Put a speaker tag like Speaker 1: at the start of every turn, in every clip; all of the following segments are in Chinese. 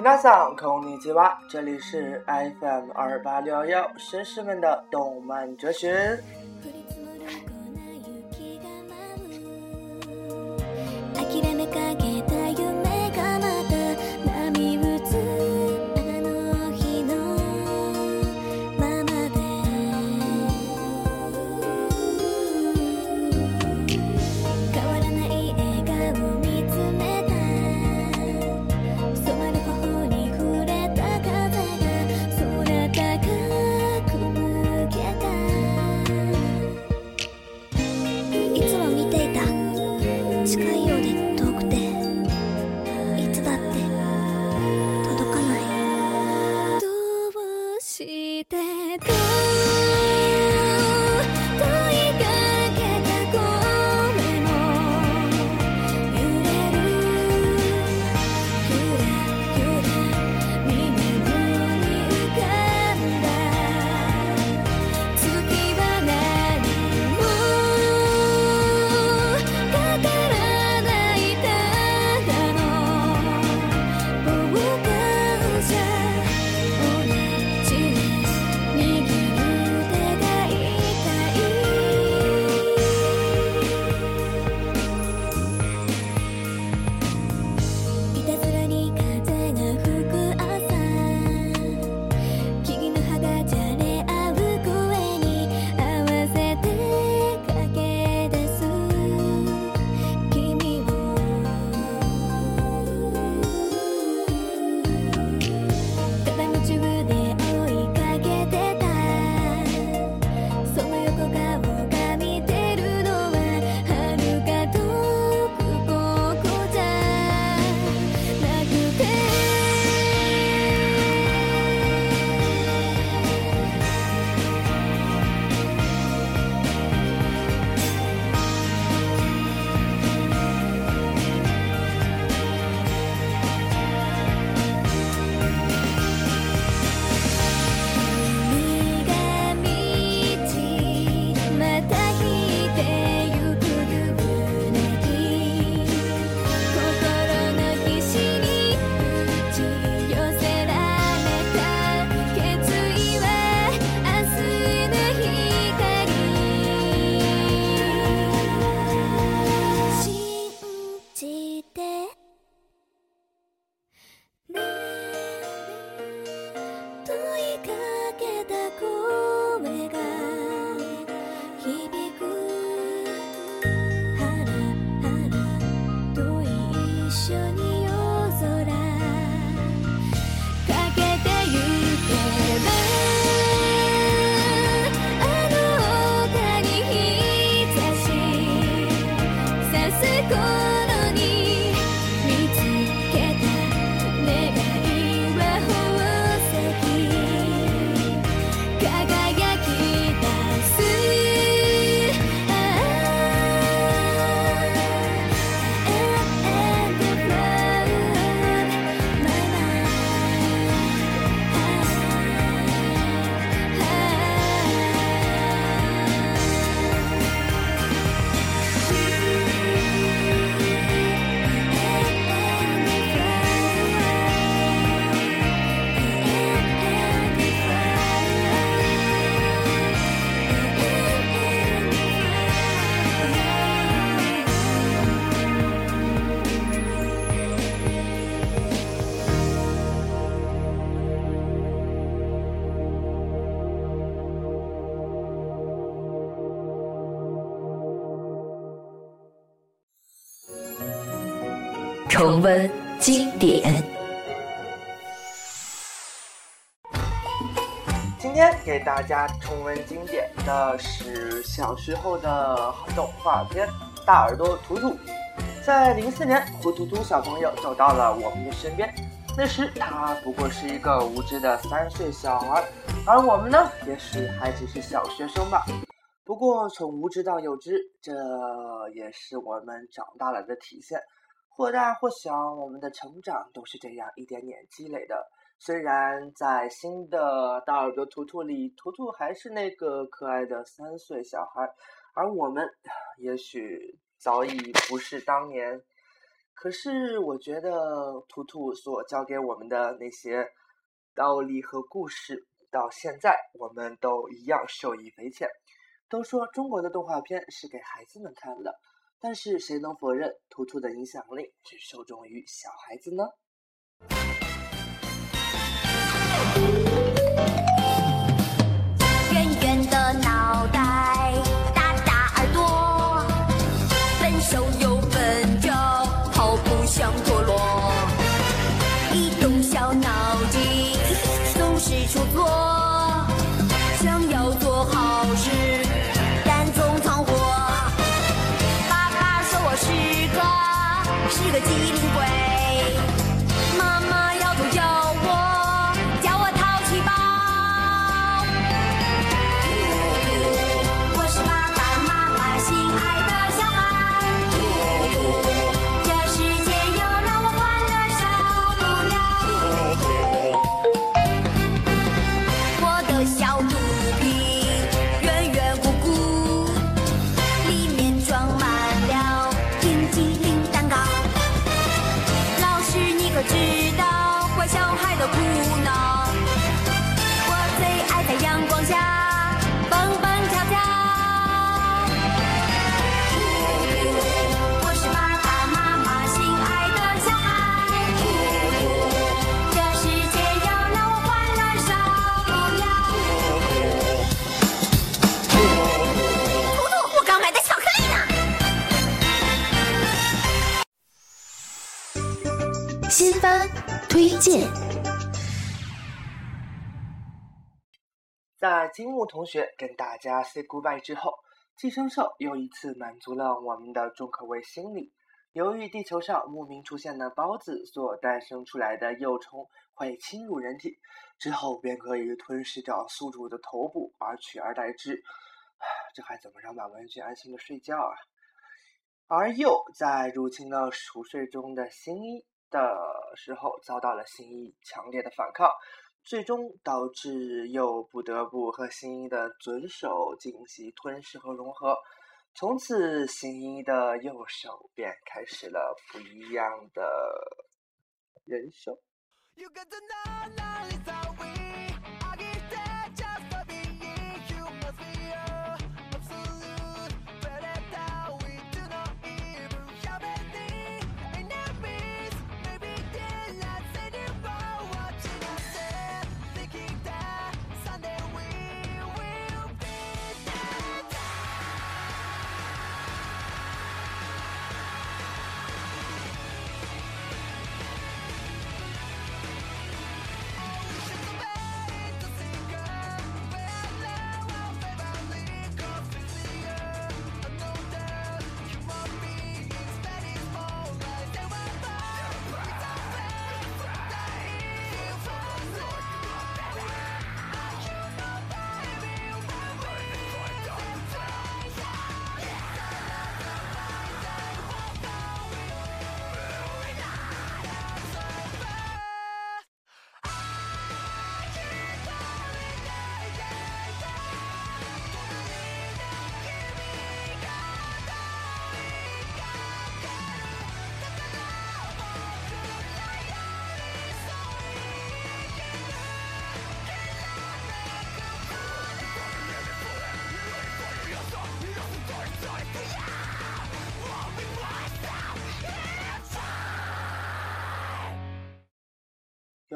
Speaker 1: 皆さんこんにちは，这里是 FM 二八六幺绅士们的动漫哲学。
Speaker 2: 重温经典。
Speaker 1: 今天给大家重温经典的是小时候的动画片《大耳朵图图》。在零四年，胡图图小朋友走到了我们的身边。那时他不过是一个无知的三岁小孩，而我们呢，也许还只是小学生吧。不过从无知到有知，这也是我们长大了的体现。或大或小，我们的成长都是这样一点点积累的。虽然在新的大耳朵图图里，图图还是那个可爱的三岁小孩，而我们也许早已不是当年
Speaker 3: 可是我觉得图图所教给我们的那些道理和故事，到现在我们都一样受益匪浅。都说中国的动画片是给孩子们看的，但是谁能否认图图的影响力只受众于小孩子呢？
Speaker 2: 推荐。
Speaker 3: 在金木同学跟大家 say goodbye 之后，寄生兽又一次满足了我们的重口味心理。由于地球上莫名出现的孢子所诞生出来的幼虫会侵入人体，之后便可以吞噬掉宿主的头部而取而代之。这还怎么让满文俊安心的睡觉啊？而鼬在入侵了熟睡中的新一的时候，遭到了新一强烈的反抗。最终导致又不得不和新一的左手进行吞噬和融合，从此新一的右手便开始了不一样的人生。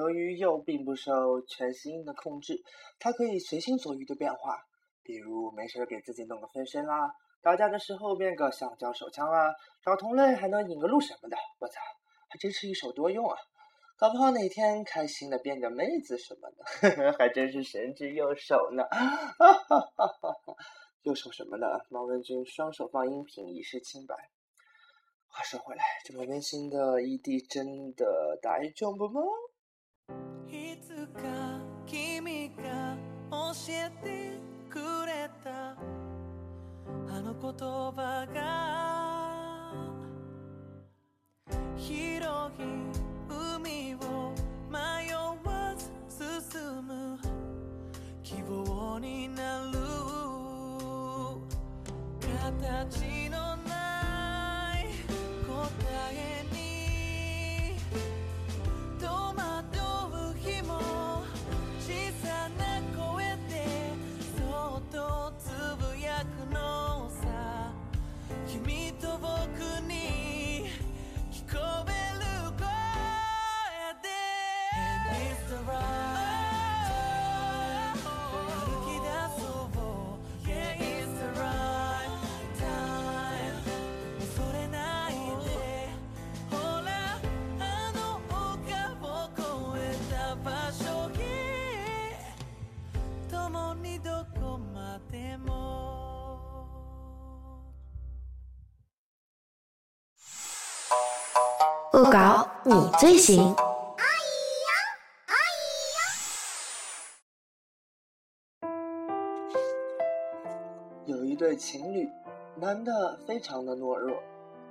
Speaker 3: 由于又并不受全息音的控制，它可以随心所欲的变化，比如没事给自己弄个分身啦，打架的时候变个橡胶手枪啊，找同类还能引个路什么的。我操，还真是一手多用啊！搞不好哪天开心的变个妹子什么的，还真是神之右手呢！右手什么的，毛文君双手放音频以示清白。话说回来，这么温馨的异地真的大丈夫吗？
Speaker 4: いつか君が教えてくれた。あの言葉が広い海を迷わず進む。希望になる形 you
Speaker 2: 恶搞你最行。
Speaker 3: 有一对情侣，男的非常的懦弱，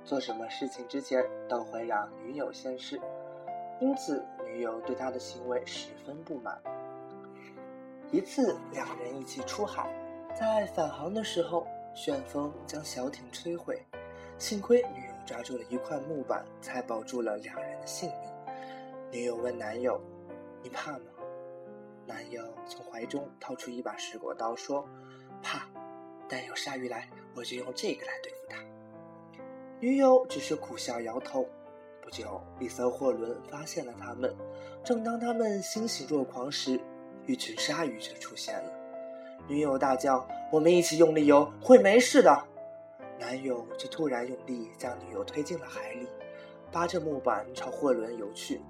Speaker 3: 做什么事情之前都会让女友先试，因此女友对他的行为十分不满。一次，两人一起出海，在返航的时候，旋风将小艇摧毁，幸亏女抓住了一块木板，才保住了两人的性命。女友问男友：“你怕吗？”男友从怀中掏出一把水果刀，说：“怕。”但有鲨鱼来，我就用这个来对付它。女友只是苦笑摇头。不久，一艘货轮发现了他们。正当他们欣喜若狂时，一群鲨鱼却出现了。女友大叫：“我们一起用力游，会没事的。”男友却突然用力将女友推进了海里，扒着木板朝货轮游去，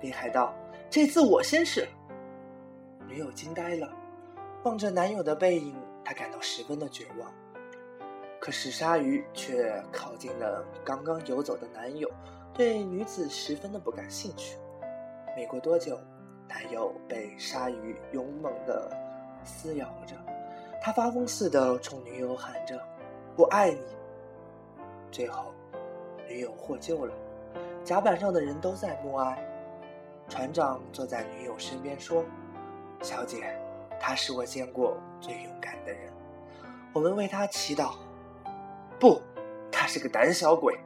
Speaker 3: 并喊道：“这次我先试。”女友惊呆了，望着男友的背影。她感到十分的绝望，可是鲨鱼却靠近了刚刚游走的男友，对女子十分的不感兴趣。没过多久，男友被鲨鱼勇猛地撕咬着，他发疯似的冲女友喊着：“我爱你。”最后，女友获救了，甲板上的人都在默哀。船长坐在女友身边说：“小姐。”他是我见过最勇敢的人，我们为他祈祷。不，他是个胆小鬼。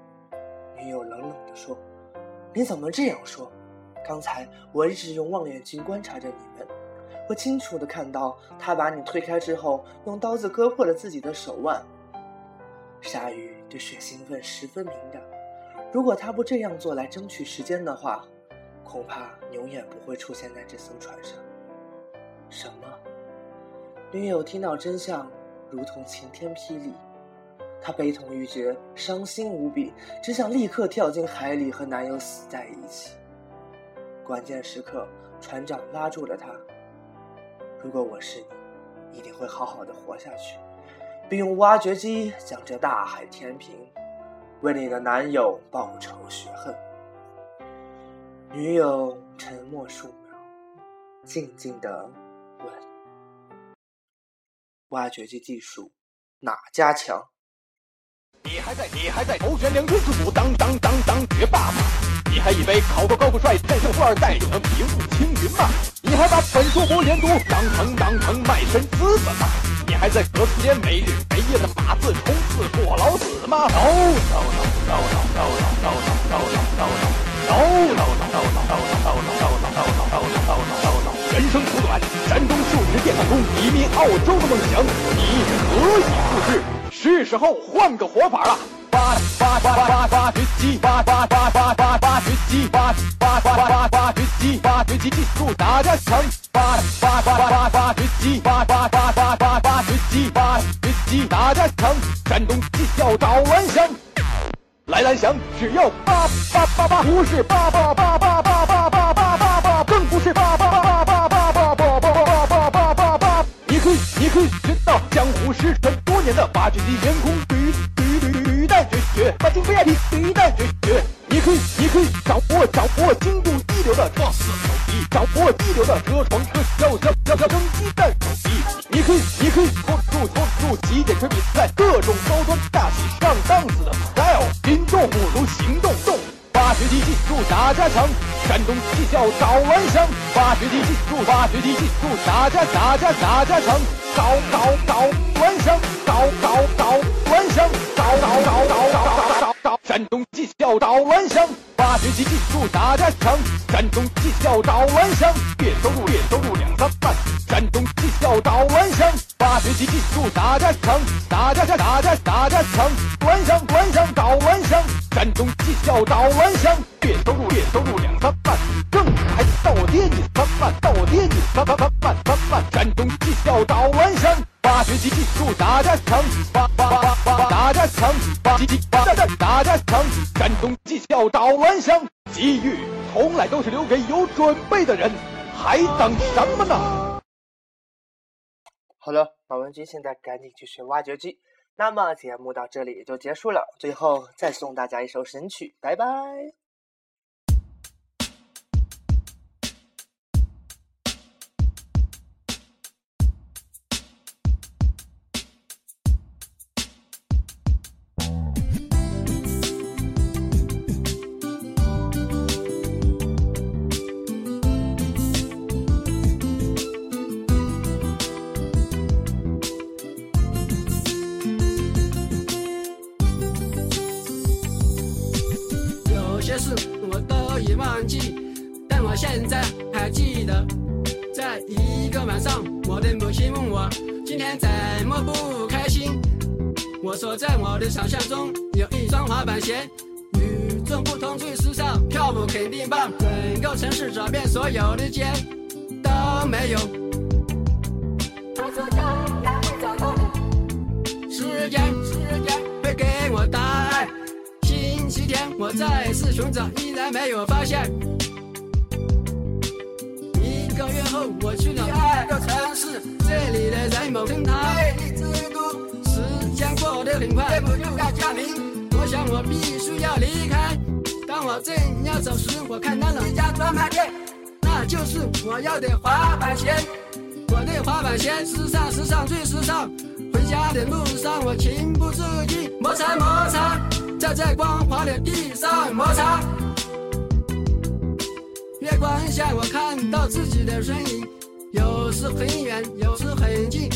Speaker 3: 女友冷冷地说：“你怎么这样说？刚才我一直用望远镜观察着你们，我清楚地看到他把你推开之后，用刀子割破了自己的手腕。鲨鱼对血兴奋十分敏感，如果他不这样做来争取时间的话，恐怕永远不会出现在这艘船上。”什么？女友听到真相，如同晴天霹雳，她悲痛欲绝，伤心无比，只想立刻跳进海里和男友死在一起。关键时刻，船长拉住了她。如果我是你，一定会好好的活下去，并用挖掘机将这大海填平，为你的男友报仇雪恨。女友沉默数秒，静静的。挖掘机技术哪家强？
Speaker 5: 你还在你还在头悬梁锥刺股当当当当学霸吗？你还以为考个高富帅战胜富二代就能平步青云吗？你还把本硕博连读当成当成卖身资本吗？你还在隔四间没日没夜的码字冲刺过劳死吗？no no no no no no no no no no no no no no no no no 人生苦短，山东数值电焊工移民澳洲的梦想，你可以复制。是时候换个活法了。挖挖挖挖挖掘机，挖挖挖挖挖挖掘机，挖挖挖挖挖掘机，挖掘机技术大加强。挖挖挖挖挖掘机，挖挖挖挖挖掘机，挖掘机大加强。山东技校找蓝翔，来蓝翔只要八八八八，不是八八八八八八八八八八，更不是八八八八。学到江湖失传多年的挖掘机员工驴驴驴驴蛋绝学，把金 VIP 驴蛋绝学。你可以，你可以掌握掌握精度一流的创四手机，掌握一流的车床车销销销销蒸鸡蛋手机。你可以，你可以拖住拖住极简车比赛，各种高端大气上档次的 style，心动不如行动动。挖掘机技术打加强，山东技校找蓝翔。挖掘机技术，挖掘机技术打加大加大加强，搞搞搞蓝翔，搞搞搞找找找找找找找山东技校找蓝翔。挖掘机技术大加强，山东技校找蓝翔，月收入月收入两三万。山东技校找蓝翔，挖掘机技术大加强，大加加大加大加强，蓝翔蓝翔找蓝翔。山东技校找蓝翔，月收入月收入两三万，挣还倒爹你三万，倒爹你三三三万三万。山东技校找蓝翔，挖掘机技术大加强，挖挖挖挖大加强，挖机机挖大加强。山东技校找蓝翔，机遇从来都是留给有准备的人，还等什么呢？
Speaker 3: 好了，马文君现在赶紧去学挖掘机。那么节目到这里也就结束了，最后再送大家一首神曲，拜拜。
Speaker 6: 我都已忘记，但我现在还记得，在一个晚上，我的母亲问我今天怎么不开心。我说在我的想象中有一双滑板鞋，与众不同最时尚，跳舞肯定棒。整个城市找遍所有的街都没有。他说将来会找到，时间天我再次寻找，依然没有发现。一个月后我去了第二个城市，这里的人某称它魅力之都。时间过得很快，不就该降临。我想我必须要离开。当我正要走时，我看到了一家专卖店，那就是我要的滑板鞋。我的滑板鞋时尚，时尚最时尚。家的路上，我情不自禁摩擦摩擦，在这光滑的地上摩擦。月光下，我看到自己的身影，有时很远，有时很近，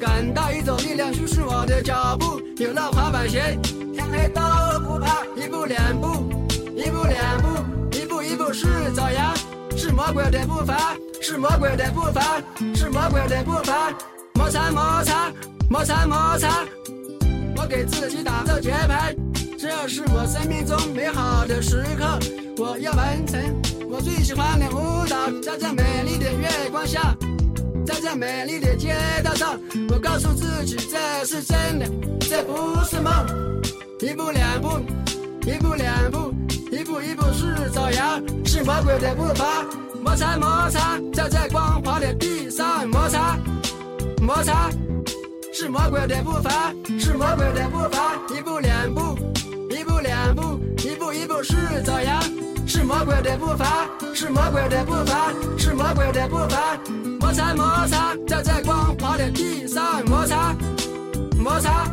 Speaker 6: 感到一种力量驱使我的脚步。有了滑板鞋，天黑都不怕。一步两步，一步两步，一步一步是爪牙，是魔鬼的步伐，是魔鬼的步伐，是魔鬼的步伐。摩擦摩擦，摩擦摩擦，我给自己打着节拍，这是我生命中美好的时刻，我要完成我最喜欢的舞蹈，在这美丽的月光下，在这美丽的街道上，我告诉自己这是真的，这不是梦。一步两步，一步两步，一步一步是爪牙，是魔鬼的步伐，摩擦摩擦，在这光滑的地上摩擦。摩擦，是魔鬼的步伐，是魔鬼的步伐。一步两步，一步两步，一步一步是走呀，是魔鬼的步伐，是魔鬼的步伐，是魔鬼的步伐。摩擦摩擦，在这光滑的地上摩擦，摩擦。